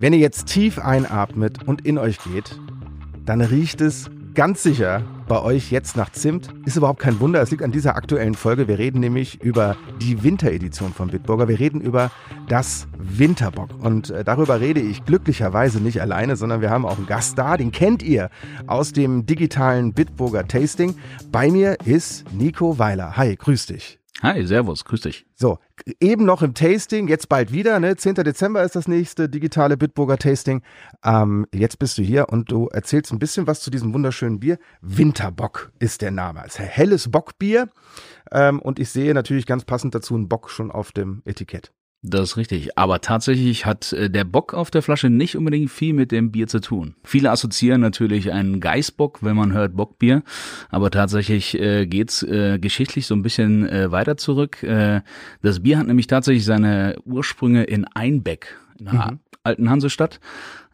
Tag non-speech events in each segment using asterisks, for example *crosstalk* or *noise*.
Wenn ihr jetzt tief einatmet und in euch geht, dann riecht es ganz sicher bei euch jetzt nach Zimt. Ist überhaupt kein Wunder, es liegt an dieser aktuellen Folge. Wir reden nämlich über die Winteredition von Bitburger. Wir reden über das Winterbock. Und äh, darüber rede ich glücklicherweise nicht alleine, sondern wir haben auch einen Gast da, den kennt ihr aus dem digitalen Bitburger Tasting. Bei mir ist Nico Weiler. Hi, grüß dich. Hi, Servus, grüß dich. So, eben noch im Tasting, jetzt bald wieder, ne? 10. Dezember ist das nächste digitale Bitburger Tasting. Ähm, jetzt bist du hier und du erzählst ein bisschen was zu diesem wunderschönen Bier. Winterbock ist der Name. Es ist ein helles Bockbier. Ähm, und ich sehe natürlich ganz passend dazu einen Bock schon auf dem Etikett. Das ist richtig. Aber tatsächlich hat äh, der Bock auf der Flasche nicht unbedingt viel mit dem Bier zu tun. Viele assoziieren natürlich einen Geißbock, wenn man hört Bockbier. Aber tatsächlich äh, geht's äh, geschichtlich so ein bisschen äh, weiter zurück. Äh, das Bier hat nämlich tatsächlich seine Ursprünge in Einbeck, in einer mhm. alten Hansestadt,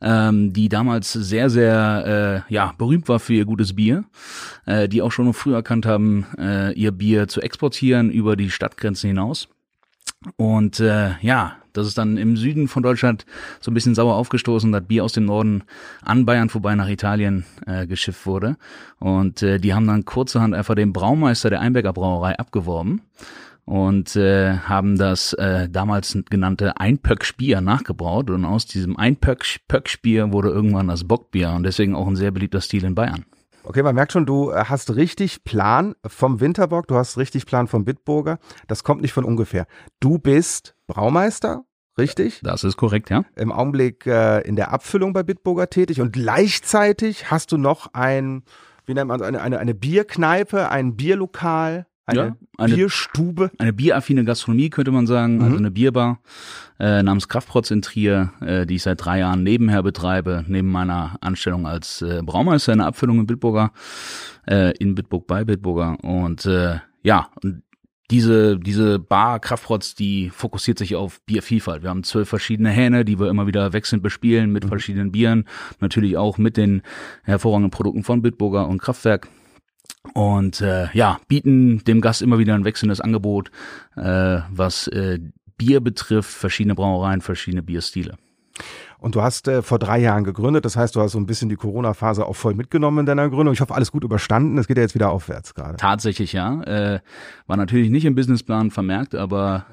ähm, die damals sehr, sehr äh, ja, berühmt war für ihr gutes Bier, die auch schon früh erkannt haben, ihr Bier zu exportieren über die Stadtgrenzen hinaus. Und äh, ja, das ist dann im Süden von Deutschland so ein bisschen sauer aufgestoßen, dass Bier aus dem Norden an Bayern vorbei nach Italien äh, geschifft wurde. Und äh, die haben dann kurzerhand einfach den Braumeister der Einbecker Brauerei abgeworben und äh, haben das äh, damals genannte Einpöckspier nachgebraut. Und aus diesem Einpöckspier wurde irgendwann das Bockbier und deswegen auch ein sehr beliebter Stil in Bayern. Okay, man merkt schon, du äh, hast richtig Plan vom Winterbock, du hast richtig Plan vom Bitburger. Das kommt nicht von ungefähr. Du bist Braumeister, richtig? Das ist korrekt, ja. Im Augenblick äh, in der Abfüllung bei Bitburger tätig und gleichzeitig hast du noch ein, wie nennt man es, eine, eine, eine Bierkneipe, ein Bierlokal. Eine, ja, eine Bierstube. Eine bieraffine Gastronomie könnte man sagen, also mhm. also eine Bierbar äh, namens Kraftprotz in Trier, äh, die ich seit drei Jahren nebenher betreibe, neben meiner Anstellung als äh, Braumeister in der Abfüllung in Bitburger, äh, in Bitburg bei Bitburger. Und äh, ja, und diese, diese Bar Kraftprotz, die fokussiert sich auf Biervielfalt. Wir haben zwölf verschiedene Hähne, die wir immer wieder wechselnd bespielen mit mhm. verschiedenen Bieren. Natürlich auch mit den hervorragenden Produkten von Bitburger und Kraftwerk und äh, ja, bieten dem Gast immer wieder ein wechselndes Angebot, äh, was äh, Bier betrifft, verschiedene Brauereien, verschiedene Bierstile. Und du hast äh, vor drei Jahren gegründet, das heißt, du hast so ein bisschen die Corona-Phase auch voll mitgenommen in deiner Gründung. Ich hoffe, alles gut überstanden. Es geht ja jetzt wieder aufwärts gerade. Tatsächlich ja. Äh, war natürlich nicht im Businessplan vermerkt, aber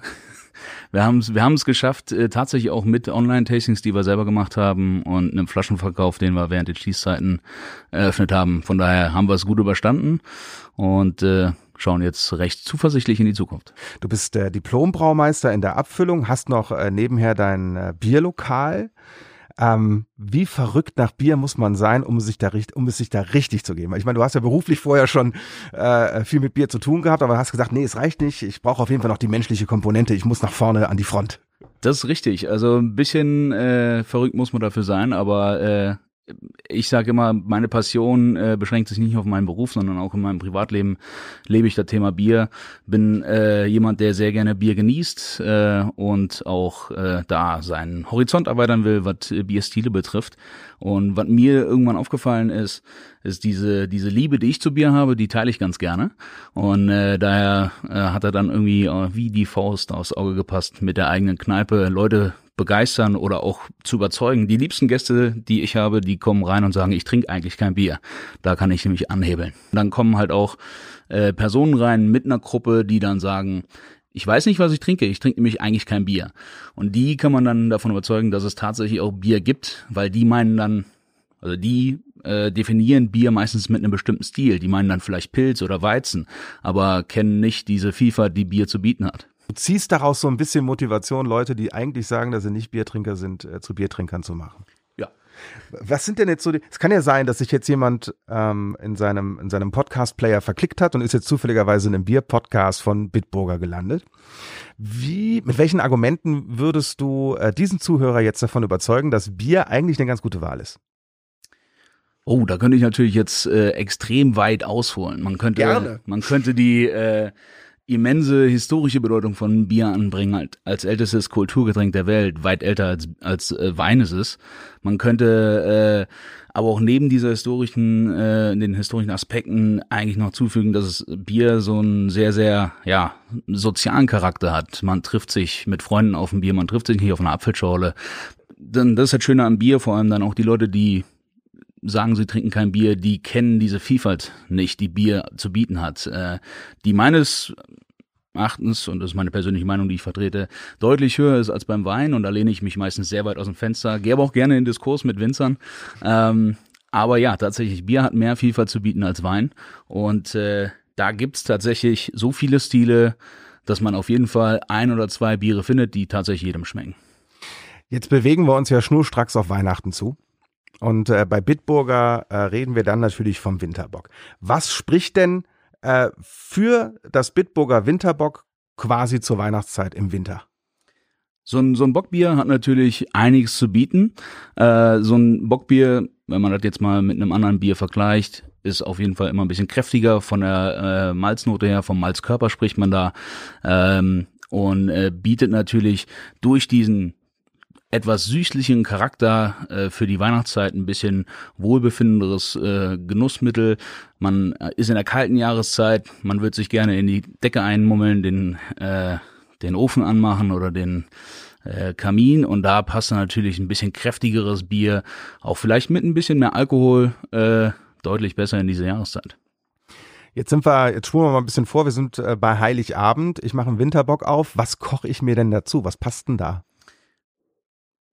wir haben es wir haben's geschafft, äh, tatsächlich auch mit Online-Tastings, die wir selber gemacht haben und einem Flaschenverkauf, den wir während der Schließzeiten eröffnet haben. Von daher haben wir es gut überstanden und äh, schauen jetzt recht zuversichtlich in die Zukunft. Du bist der Diplombraumeister in der Abfüllung, hast noch äh, nebenher dein äh, Bierlokal. Ähm, wie verrückt nach Bier muss man sein, um sich da, um es sich da richtig zu geben? Ich meine, du hast ja beruflich vorher schon äh, viel mit Bier zu tun gehabt, aber hast gesagt, nee, es reicht nicht. Ich brauche auf jeden Fall noch die menschliche Komponente. Ich muss nach vorne an die Front. Das ist richtig. Also ein bisschen äh, verrückt muss man dafür sein, aber äh, ich sage immer, meine Passion äh, beschränkt sich nicht auf meinen Beruf, sondern auch in meinem Privatleben lebe ich das Thema Bier. Bin äh, jemand, der sehr gerne Bier genießt äh, und auch äh, da seinen Horizont erweitern will, was äh, Bierstile betrifft. Und was mir irgendwann aufgefallen ist, ist diese diese Liebe, die ich zu Bier habe, die teile ich ganz gerne. Und äh, daher äh, hat er dann irgendwie äh, wie die Faust aufs Auge gepasst, mit der eigenen Kneipe Leute begeistern oder auch zu überzeugen. Die liebsten Gäste, die ich habe, die kommen rein und sagen, ich trinke eigentlich kein Bier. Da kann ich nämlich anhebeln. Dann kommen halt auch äh, Personen rein mit einer Gruppe, die dann sagen, ich weiß nicht, was ich trinke. Ich trinke nämlich eigentlich kein Bier. Und die kann man dann davon überzeugen, dass es tatsächlich auch Bier gibt, weil die meinen dann, also die äh, definieren Bier meistens mit einem bestimmten Stil. Die meinen dann vielleicht Pilz oder Weizen, aber kennen nicht diese Vielfalt, die Bier zu bieten hat. Du ziehst daraus so ein bisschen Motivation, Leute, die eigentlich sagen, dass sie nicht Biertrinker sind, äh, zu Biertrinkern zu machen. Ja. Was sind denn jetzt so die, es kann ja sein, dass sich jetzt jemand ähm, in seinem, in seinem Podcast-Player verklickt hat und ist jetzt zufälligerweise in einem Bier-Podcast von Bitburger gelandet. Wie, mit welchen Argumenten würdest du äh, diesen Zuhörer jetzt davon überzeugen, dass Bier eigentlich eine ganz gute Wahl ist? Oh, da könnte ich natürlich jetzt äh, extrem weit ausholen. Man könnte, Gerne. man könnte die äh, immense historische Bedeutung von Bier anbringen, halt als ältestes Kulturgetränk der Welt, weit älter als, als äh, Wein ist es. Man könnte äh, aber auch neben dieser historischen, äh, den historischen Aspekten eigentlich noch zufügen, dass es Bier so einen sehr, sehr, ja, sozialen Charakter hat. Man trifft sich mit Freunden auf ein Bier, man trifft sich nicht auf einer Apfelschorle dann das ist das Schöne am Bier, vor allem dann auch die Leute, die sagen, sie trinken kein Bier, die kennen diese Vielfalt nicht, die Bier zu bieten hat. Äh, die meines Erachtens, und das ist meine persönliche Meinung, die ich vertrete, deutlich höher ist als beim Wein und da lehne ich mich meistens sehr weit aus dem Fenster, gehe aber auch gerne in Diskurs mit Winzern. Ähm, aber ja, tatsächlich, Bier hat mehr Vielfalt zu bieten als Wein und äh, da gibt's tatsächlich so viele Stile, dass man auf jeden Fall ein oder zwei Biere findet, die tatsächlich jedem schmecken. Jetzt bewegen wir uns ja schnurstracks auf Weihnachten zu. Und äh, bei Bitburger äh, reden wir dann natürlich vom Winterbock. Was spricht denn äh, für das Bitburger Winterbock quasi zur Weihnachtszeit im Winter? So ein, so ein Bockbier hat natürlich einiges zu bieten. Äh, so ein Bockbier, wenn man das jetzt mal mit einem anderen Bier vergleicht, ist auf jeden Fall immer ein bisschen kräftiger von der äh, Malznote her, vom Malzkörper spricht man da ähm, und äh, bietet natürlich durch diesen etwas süßlichen Charakter äh, für die Weihnachtszeit, ein bisschen wohlbefindenderes äh, Genussmittel. Man äh, ist in der kalten Jahreszeit, man wird sich gerne in die Decke einmummeln, den, äh, den Ofen anmachen oder den äh, Kamin und da passt dann natürlich ein bisschen kräftigeres Bier, auch vielleicht mit ein bisschen mehr Alkohol, äh, deutlich besser in diese Jahreszeit. Jetzt sind wir, jetzt spulen wir mal ein bisschen vor, wir sind äh, bei Heiligabend. Ich mache einen Winterbock auf. Was koche ich mir denn dazu? Was passt denn da?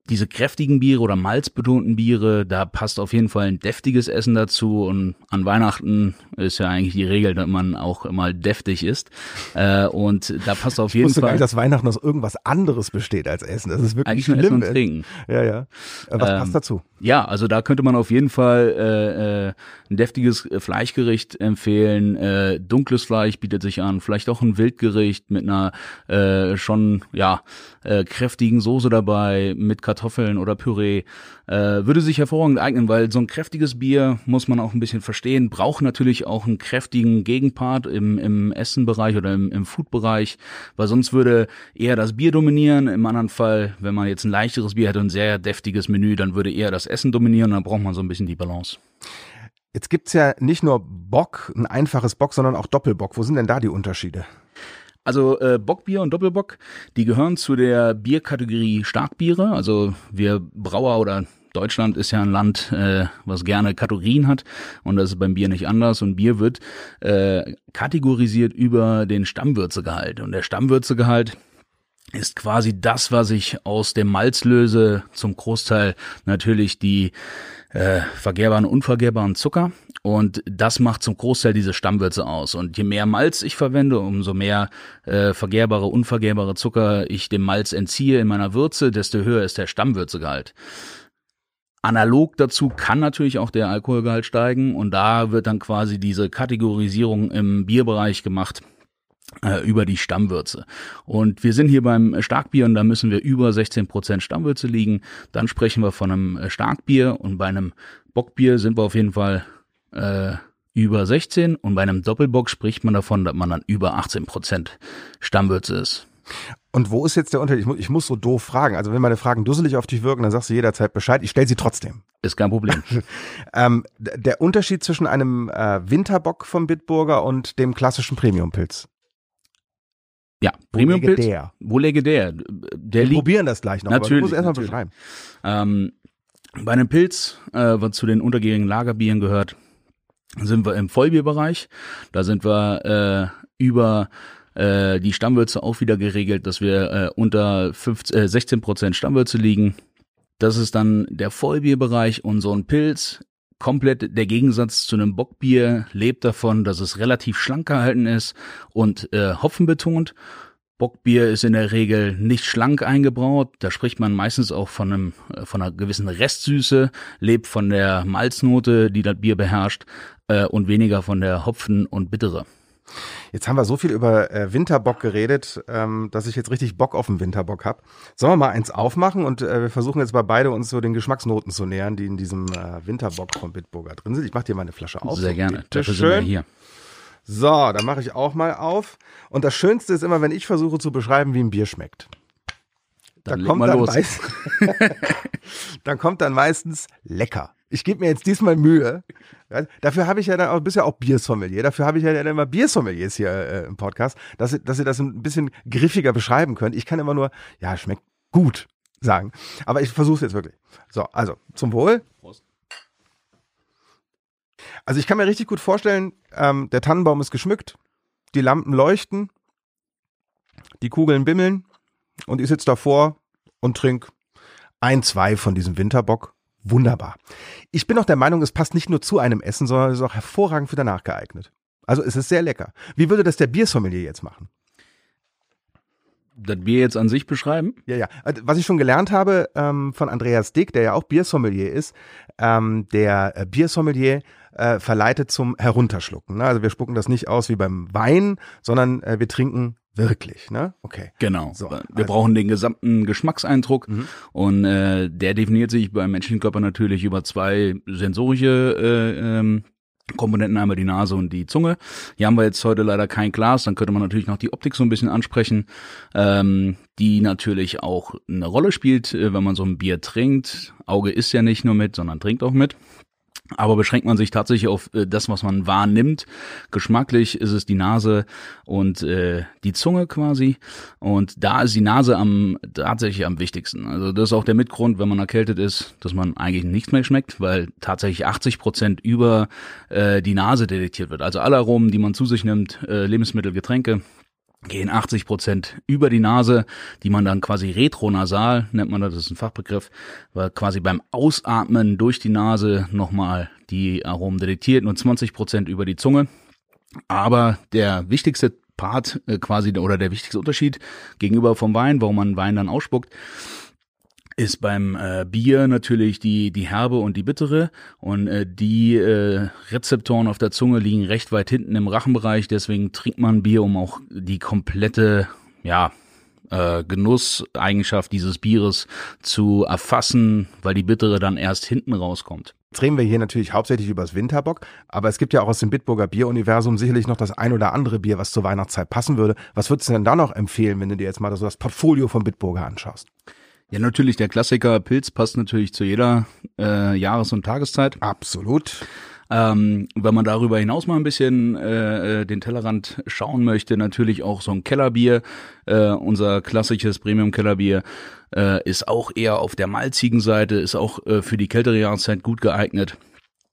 Diese kräftigen Biere oder malzbetonten Biere, da passt auf jeden Fall ein deftiges Essen dazu und an Weihnachten ist ja eigentlich die Regel, dass man auch immer deftig ist äh, und da passt auf jeden ich Fall. Gar nicht, dass Weihnachten aus irgendwas anderes besteht als Essen. Das ist wirklich eigentlich schlimm. Nur Essen und Trinken. Ja, ja. Was ähm, passt dazu? Ja, also da könnte man auf jeden Fall äh, äh, ein deftiges Fleischgericht empfehlen. Äh, dunkles Fleisch bietet sich an, vielleicht auch ein Wildgericht mit einer äh, schon ja äh, kräftigen Soße dabei mit Kartoffeln oder Püree. Äh, würde sich hervorragend eignen, weil so ein kräftiges Bier, muss man auch ein bisschen verstehen, braucht natürlich auch einen kräftigen Gegenpart im, im Essenbereich oder im, im Foodbereich, weil sonst würde eher das Bier dominieren. Im anderen Fall, wenn man jetzt ein leichteres Bier hätte und ein sehr deftiges Menü, dann würde eher das Essen dominieren, dann braucht man so ein bisschen die Balance. Jetzt gibt's ja nicht nur Bock, ein einfaches Bock, sondern auch Doppelbock. Wo sind denn da die Unterschiede? Also äh, Bockbier und Doppelbock, die gehören zu der Bierkategorie Starkbiere. Also wir Brauer oder Deutschland ist ja ein Land, äh, was gerne Kategorien hat und das ist beim Bier nicht anders. Und Bier wird äh, kategorisiert über den Stammwürzegehalt. Und der Stammwürzegehalt ist quasi das, was ich aus dem Malz löse, zum Großteil natürlich die äh, vergehrbaren, unvergehrbaren Zucker. Und das macht zum Großteil diese Stammwürze aus. Und je mehr Malz ich verwende, umso mehr äh, vergehrbare, unvergehrbare Zucker ich dem Malz entziehe in meiner Würze, desto höher ist der Stammwürzegehalt. Analog dazu kann natürlich auch der Alkoholgehalt steigen und da wird dann quasi diese Kategorisierung im Bierbereich gemacht über die Stammwürze. Und wir sind hier beim Starkbier und da müssen wir über 16 Prozent Stammwürze liegen. Dann sprechen wir von einem Starkbier und bei einem Bockbier sind wir auf jeden Fall äh, über 16 und bei einem Doppelbock spricht man davon, dass man dann über 18 Prozent Stammwürze ist. Und wo ist jetzt der Unterschied? Ich muss, ich muss so doof fragen. Also wenn meine Fragen dusselig auf dich wirken, dann sagst du jederzeit Bescheid. Ich stelle sie trotzdem. Ist kein Problem. *laughs* ähm, der Unterschied zwischen einem äh, Winterbock vom Bitburger und dem klassischen Premiumpilz. Ja, Premiumpilz. Der? Wo läge der? der Wir probieren das gleich noch. Natürlich. Aber du musst erstmal beschreiben. Ähm, bei einem Pilz, äh, was zu den untergärigen Lagerbieren gehört, sind wir im Vollbierbereich. Da sind wir äh, über äh, die Stammwürze auch wieder geregelt, dass wir äh, unter 15, äh, 16 Prozent Stammwürze liegen. Das ist dann der Vollbierbereich und so ein Pilz. Komplett der Gegensatz zu einem Bockbier lebt davon, dass es relativ schlank gehalten ist und äh, Hopfen betont. Bockbier ist in der Regel nicht schlank eingebraut. Da spricht man meistens auch von, einem, äh, von einer gewissen Restsüße, lebt von der Malznote, die das Bier beherrscht, äh, und weniger von der Hopfen- und Bittere. Jetzt haben wir so viel über äh, Winterbock geredet, ähm, dass ich jetzt richtig Bock auf den Winterbock habe. Sollen wir mal eins aufmachen und äh, wir versuchen jetzt bei beide uns so den Geschmacksnoten zu nähern, die in diesem äh, Winterbock von Bitburger drin sind. Ich mache dir mal eine Flasche auf. Sehr gerne. Dafür sind wir hier. So, dann mache ich auch mal auf. Und das Schönste ist immer, wenn ich versuche zu beschreiben, wie ein Bier schmeckt. Dann da kommt dann, meist, *laughs* dann kommt dann meistens lecker. Ich gebe mir jetzt diesmal Mühe. Dafür habe ich ja dann auch, bist ja auch Biersommelier. Dafür habe ich ja dann immer Biersommeliers hier äh, im Podcast, dass, dass ihr das ein bisschen griffiger beschreiben könnt. Ich kann immer nur, ja, schmeckt gut. sagen. Aber ich versuche es jetzt wirklich. So, also zum Wohl. Prost. Also ich kann mir richtig gut vorstellen, ähm, der Tannenbaum ist geschmückt, die Lampen leuchten, die Kugeln bimmeln und ich sitze davor und trink ein, zwei von diesem Winterbock. Wunderbar. Ich bin auch der Meinung, es passt nicht nur zu einem Essen, sondern es ist auch hervorragend für danach geeignet. Also es ist sehr lecker. Wie würde das der Biersommelier jetzt machen? das Bier jetzt an sich beschreiben? Ja, ja. Äh, was ich schon gelernt habe ähm, von Andreas Dick, der ja auch Biersommelier ist, ähm, der äh, Biersommelier äh, verleitet zum Herunterschlucken. Ne? Also wir spucken das nicht aus wie beim Wein, sondern äh, wir trinken wirklich, ne? Okay. Genau. So, wir also. brauchen den gesamten Geschmackseindruck mhm. und äh, der definiert sich beim menschlichen Körper natürlich über zwei sensorische äh, ähm, Komponenten, einmal die Nase und die Zunge. Hier haben wir jetzt heute leider kein Glas, dann könnte man natürlich noch die Optik so ein bisschen ansprechen, ähm, die natürlich auch eine Rolle spielt, äh, wenn man so ein Bier trinkt. Auge isst ja nicht nur mit, sondern trinkt auch mit. Aber beschränkt man sich tatsächlich auf äh, das, was man wahrnimmt. Geschmacklich ist es die Nase und äh, die Zunge quasi. Und da ist die Nase am tatsächlich am wichtigsten. Also das ist auch der Mitgrund, wenn man erkältet ist, dass man eigentlich nichts mehr schmeckt, weil tatsächlich 80 Prozent über äh, die Nase detektiert wird. Also alle Aromen, die man zu sich nimmt, äh, Lebensmittel, Getränke, gehen 80 Prozent über die Nase, die man dann quasi retronasal, nennt man das, das ist ein Fachbegriff, weil quasi beim Ausatmen durch die Nase nochmal die Aromen detektiert, nur 20 Prozent über die Zunge. Aber der wichtigste Part äh, quasi oder der wichtigste Unterschied gegenüber vom Wein, warum man Wein dann ausspuckt, ist beim äh, Bier natürlich die, die herbe und die bittere und äh, die äh, Rezeptoren auf der Zunge liegen recht weit hinten im Rachenbereich, deswegen trinkt man Bier, um auch die komplette, ja, äh, Genusseigenschaft dieses Bieres zu erfassen, weil die bittere dann erst hinten rauskommt. Jetzt reden wir hier natürlich hauptsächlich über das Winterbock, aber es gibt ja auch aus dem Bitburger Bieruniversum sicherlich noch das ein oder andere Bier, was zur Weihnachtszeit passen würde. Was würdest du denn da noch empfehlen, wenn du dir jetzt mal so das Portfolio von Bitburger anschaust? Ja, natürlich, der Klassiker Pilz passt natürlich zu jeder äh, Jahres- und Tageszeit. Absolut. Ähm, wenn man darüber hinaus mal ein bisschen äh, äh, den Tellerrand schauen möchte, natürlich auch so ein Kellerbier. Äh, unser klassisches Premium-Kellerbier äh, ist auch eher auf der malzigen Seite, ist auch äh, für die kältere Jahreszeit gut geeignet.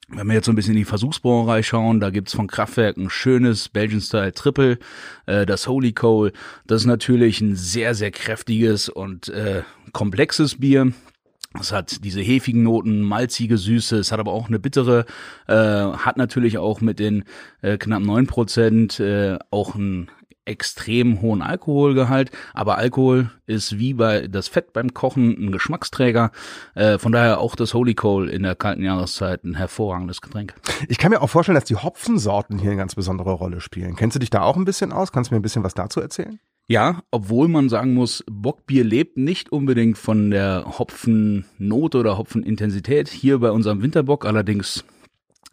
Wenn wir jetzt so ein bisschen in die Versuchsbrauerei schauen, da gibt's von Kraftwerk ein schönes Belgian-Style Triple, äh, das Holy Coal. Das ist natürlich ein sehr, sehr kräftiges und äh, komplexes Bier. Es hat diese hefigen Noten, malzige Süße, es hat aber auch eine bittere, äh, hat natürlich auch mit den äh, knapp neun Prozent äh, auch ein extrem hohen Alkoholgehalt, aber Alkohol ist wie bei das Fett beim Kochen ein Geschmacksträger. Äh, von daher auch das Holy Coal in der kalten Jahreszeit ein hervorragendes Getränk. Ich kann mir auch vorstellen, dass die Hopfensorten hier eine ganz besondere Rolle spielen. Kennst du dich da auch ein bisschen aus? Kannst du mir ein bisschen was dazu erzählen? Ja, obwohl man sagen muss, Bockbier lebt nicht unbedingt von der Hopfennote oder Hopfenintensität. Hier bei unserem Winterbock allerdings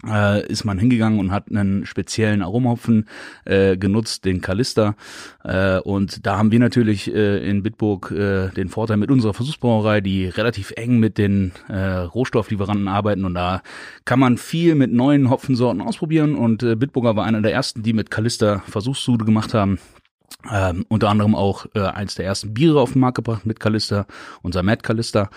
äh, ist man hingegangen und hat einen speziellen Aromahopfen äh, genutzt, den Kalista. Äh, und da haben wir natürlich äh, in Bitburg äh, den Vorteil mit unserer Versuchsbrauerei, die relativ eng mit den äh, Rohstofflieferanten arbeiten. Und da kann man viel mit neuen Hopfensorten ausprobieren. Und äh, Bitburger war einer der ersten, die mit Kalista Versuchssude gemacht haben. Ähm, unter anderem auch äh, eins der ersten Biere auf den Markt gebracht mit Kalista, unser Mad Kalista.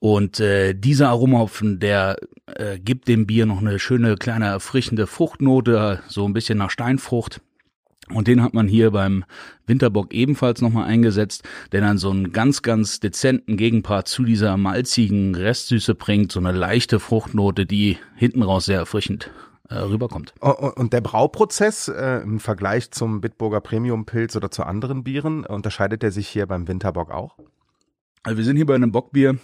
Und äh, dieser Aromahopfen, der äh, gibt dem Bier noch eine schöne kleine erfrischende Fruchtnote, so ein bisschen nach Steinfrucht. Und den hat man hier beim Winterbock ebenfalls nochmal eingesetzt, der dann so einen ganz, ganz dezenten Gegenpart zu dieser malzigen Restsüße bringt, so eine leichte Fruchtnote, die hinten raus sehr erfrischend äh, rüberkommt. Und der Brauprozess äh, im Vergleich zum Bitburger Premium Pilz oder zu anderen Bieren, unterscheidet der sich hier beim Winterbock auch? Also wir sind hier bei einem Bockbier,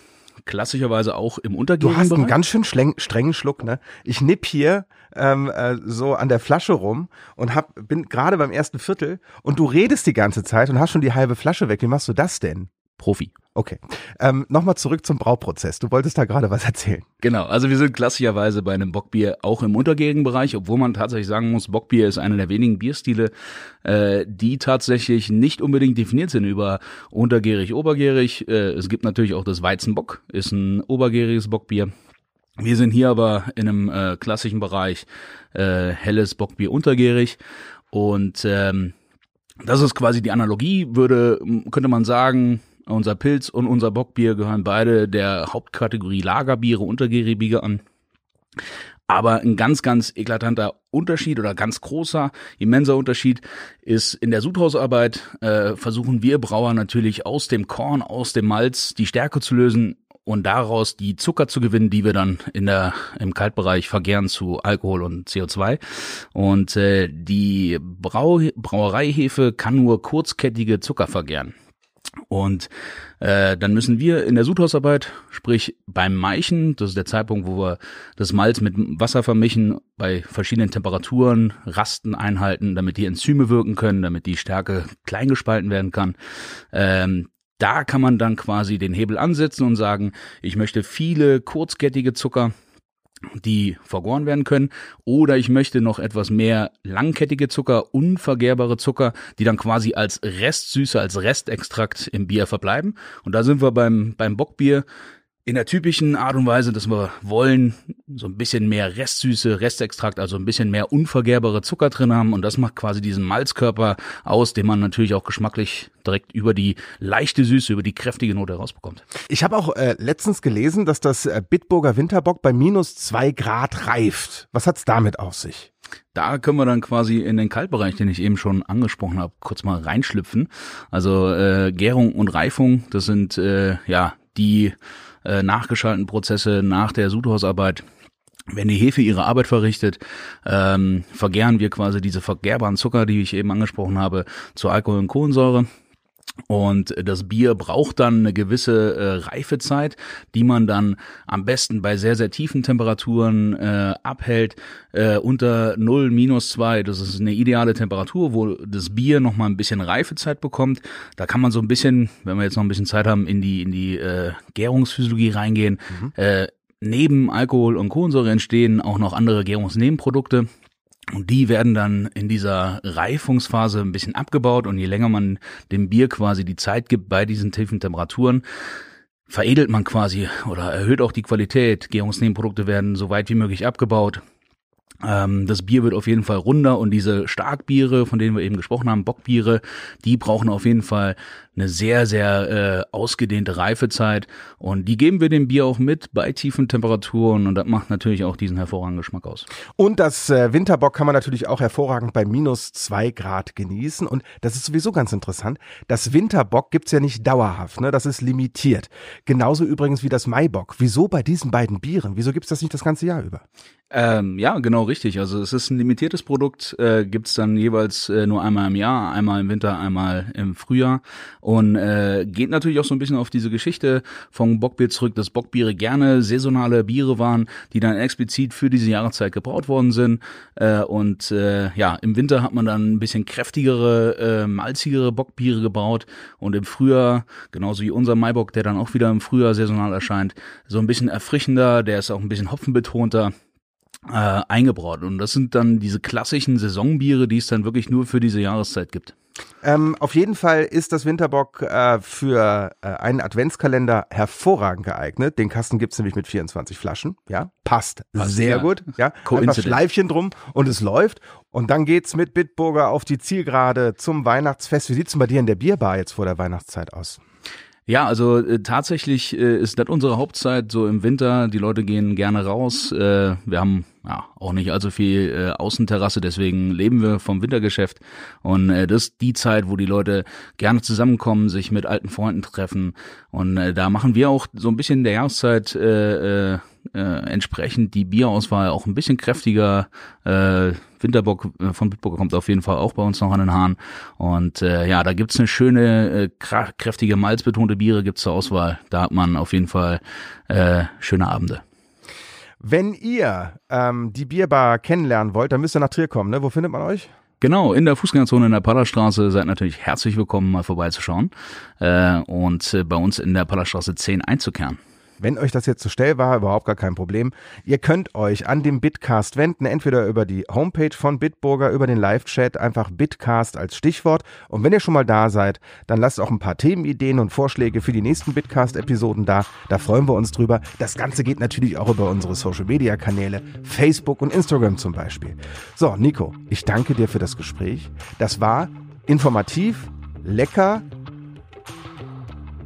klassischerweise auch im Untergehen. Du hast einen ganz schön strengen Schluck, ne? Ich nipp hier ähm, äh, so an der Flasche rum und hab, bin gerade beim ersten Viertel und du redest die ganze Zeit und hast schon die halbe Flasche weg. Wie machst du das denn? Profi. Okay. Ähm, Nochmal zurück zum Brauprozess. Du wolltest da gerade was *laughs* erzählen. Genau, also wir sind klassischerweise bei einem Bockbier auch im untergärigen Bereich, obwohl man tatsächlich sagen muss, Bockbier ist einer der wenigen Bierstile, äh, die tatsächlich nicht unbedingt definiert sind über untergärig, obergärig. Äh, es gibt natürlich auch das Weizenbock, ist ein obergäriges Bockbier. Wir sind hier aber in einem äh, klassischen Bereich äh, helles Bockbier untergärig und ähm, das ist quasi die Analogie, würde, könnte man sagen, unser Pilz und unser Bockbier gehören beide der Hauptkategorie Lagerbiere, untergärige an. Aber ein ganz, ganz eklatanter Unterschied oder ganz großer, immenser Unterschied ist in der Sudhausarbeit äh, versuchen wir Brauer natürlich aus dem Korn, aus dem Malz die Stärke zu lösen und daraus die Zucker zu gewinnen, die wir dann in der im Kaltbereich vergären zu Alkohol und CO2. Und äh, die Brau Brauereihefe kann nur kurzkettige Zucker vergären. Und äh, dann müssen wir in der Sudhausarbeit, sprich beim Maichen, das ist der Zeitpunkt, wo wir das Malz mit Wasser vermischen, bei verschiedenen Temperaturen Rasten einhalten, damit die Enzyme wirken können, damit die Stärke klein gespalten werden kann. Ähm, da kann man dann quasi den Hebel ansetzen und sagen, ich möchte viele kurzkettige Zucker die vergoren werden können. Oder ich möchte noch etwas mehr langkettige Zucker, unvergehrbare Zucker, die dann quasi als Restsüße, als Restextrakt im Bier verbleiben. Und da sind wir beim, beim Bockbier in der typischen Art und Weise, dass wir wollen, so ein bisschen mehr Restsüße, Restextrakt, also ein bisschen mehr unvergehrbare Zucker drin haben und das macht quasi diesen Malzkörper aus, den man natürlich auch geschmacklich direkt über die leichte Süße, über die kräftige Note rausbekommt. Ich habe auch äh, letztens gelesen, dass das äh, Bitburger Winterbock bei minus zwei Grad reift. Was hat's damit auf sich? Da können wir dann quasi in den Kaltbereich, den ich eben schon angesprochen habe, kurz mal reinschlüpfen. Also äh, Gärung und Reifung, das sind äh, ja die äh, nachgeschalteten Prozesse nach der Sudhausarbeit. Wenn die Hefe ihre Arbeit verrichtet, ähm, vergären wir quasi diese vergehrbaren Zucker, die ich eben angesprochen habe, zu Alkohol und Kohlensäure. Und das Bier braucht dann eine gewisse äh, Reifezeit, die man dann am besten bei sehr, sehr tiefen Temperaturen äh, abhält. Äh, unter 0, minus 2, das ist eine ideale Temperatur, wo das Bier nochmal ein bisschen Reifezeit bekommt. Da kann man so ein bisschen, wenn wir jetzt noch ein bisschen Zeit haben, in die, in die äh, Gärungsphysiologie reingehen. Mhm. Äh, neben Alkohol und Kohlensäure entstehen auch noch andere Gärungsnebenprodukte. Und die werden dann in dieser Reifungsphase ein bisschen abgebaut und je länger man dem Bier quasi die Zeit gibt bei diesen tiefen Temperaturen, veredelt man quasi oder erhöht auch die Qualität. Gärungsnebenprodukte werden so weit wie möglich abgebaut. Ähm, das Bier wird auf jeden Fall runder und diese Starkbiere, von denen wir eben gesprochen haben, Bockbiere, die brauchen auf jeden Fall eine sehr, sehr äh, ausgedehnte Reifezeit und die geben wir dem Bier auch mit bei tiefen Temperaturen und das macht natürlich auch diesen hervorragenden Geschmack aus. Und das äh, Winterbock kann man natürlich auch hervorragend bei minus zwei Grad genießen und das ist sowieso ganz interessant. Das Winterbock gibt's ja nicht dauerhaft, ne? das ist limitiert. Genauso übrigens wie das Maibock. Wieso bei diesen beiden Bieren? Wieso gibt's das nicht das ganze Jahr über? Ähm, ja, genau richtig. Also es ist ein limitiertes Produkt, äh, gibt's dann jeweils äh, nur einmal im Jahr, einmal im Winter, einmal im Frühjahr und äh, geht natürlich auch so ein bisschen auf diese Geschichte vom Bockbier zurück, dass Bockbiere gerne saisonale Biere waren, die dann explizit für diese Jahreszeit gebraut worden sind äh, und äh, ja, im Winter hat man dann ein bisschen kräftigere, äh, malzigere Bockbiere gebraut und im Frühjahr, genauso wie unser Maibock, der dann auch wieder im Frühjahr saisonal erscheint, so ein bisschen erfrischender, der ist auch ein bisschen hopfenbetonter äh, eingebraut. Und das sind dann diese klassischen Saisonbiere, die es dann wirklich nur für diese Jahreszeit gibt. Ähm, auf jeden Fall ist das Winterbock äh, für äh, einen Adventskalender hervorragend geeignet. Den Kasten gibt's nämlich mit 24 Flaschen. Ja, passt, passt sehr ja. gut. Ja, einfach Schleifchen drum und es läuft. Und dann geht's mit Bitburger auf die Zielgerade zum Weihnachtsfest. Wie sieht's denn bei dir in der Bierbar jetzt vor der Weihnachtszeit aus? Ja, also äh, tatsächlich äh, ist das unsere Hauptzeit so im Winter. Die Leute gehen gerne raus. Äh, wir haben ja auch nicht allzu viel äh, Außenterrasse, deswegen leben wir vom Wintergeschäft. Und äh, das ist die Zeit, wo die Leute gerne zusammenkommen, sich mit alten Freunden treffen. Und äh, da machen wir auch so ein bisschen der Jahreszeit äh, äh, äh, entsprechend die Bierauswahl auch ein bisschen kräftiger. Äh, Winterbock äh, von Bitburger kommt auf jeden Fall auch bei uns noch an den Haaren. Und äh, ja, da gibt's eine schöne, äh, kräftige, malzbetonte Biere gibt's zur Auswahl. Da hat man auf jeden Fall äh, schöne Abende. Wenn ihr ähm, die Bierbar kennenlernen wollt, dann müsst ihr nach Trier kommen. Ne? Wo findet man euch? Genau, in der Fußgängerzone in der Pallerstraße seid natürlich herzlich willkommen, mal vorbeizuschauen äh, und äh, bei uns in der Pallerstraße 10 einzukehren. Wenn euch das jetzt zu schnell war, überhaupt gar kein Problem. Ihr könnt euch an dem Bitcast wenden, entweder über die Homepage von Bitburger, über den Live-Chat, einfach Bitcast als Stichwort. Und wenn ihr schon mal da seid, dann lasst auch ein paar Themenideen und Vorschläge für die nächsten Bitcast-Episoden da. Da freuen wir uns drüber. Das Ganze geht natürlich auch über unsere Social-Media-Kanäle, Facebook und Instagram zum Beispiel. So, Nico, ich danke dir für das Gespräch. Das war informativ, lecker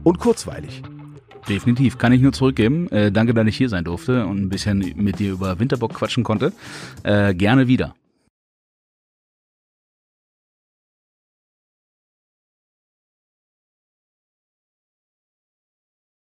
und kurzweilig. Definitiv, kann ich nur zurückgeben. Äh, danke, dass ich hier sein durfte und ein bisschen mit dir über Winterbock quatschen konnte. Äh, gerne wieder.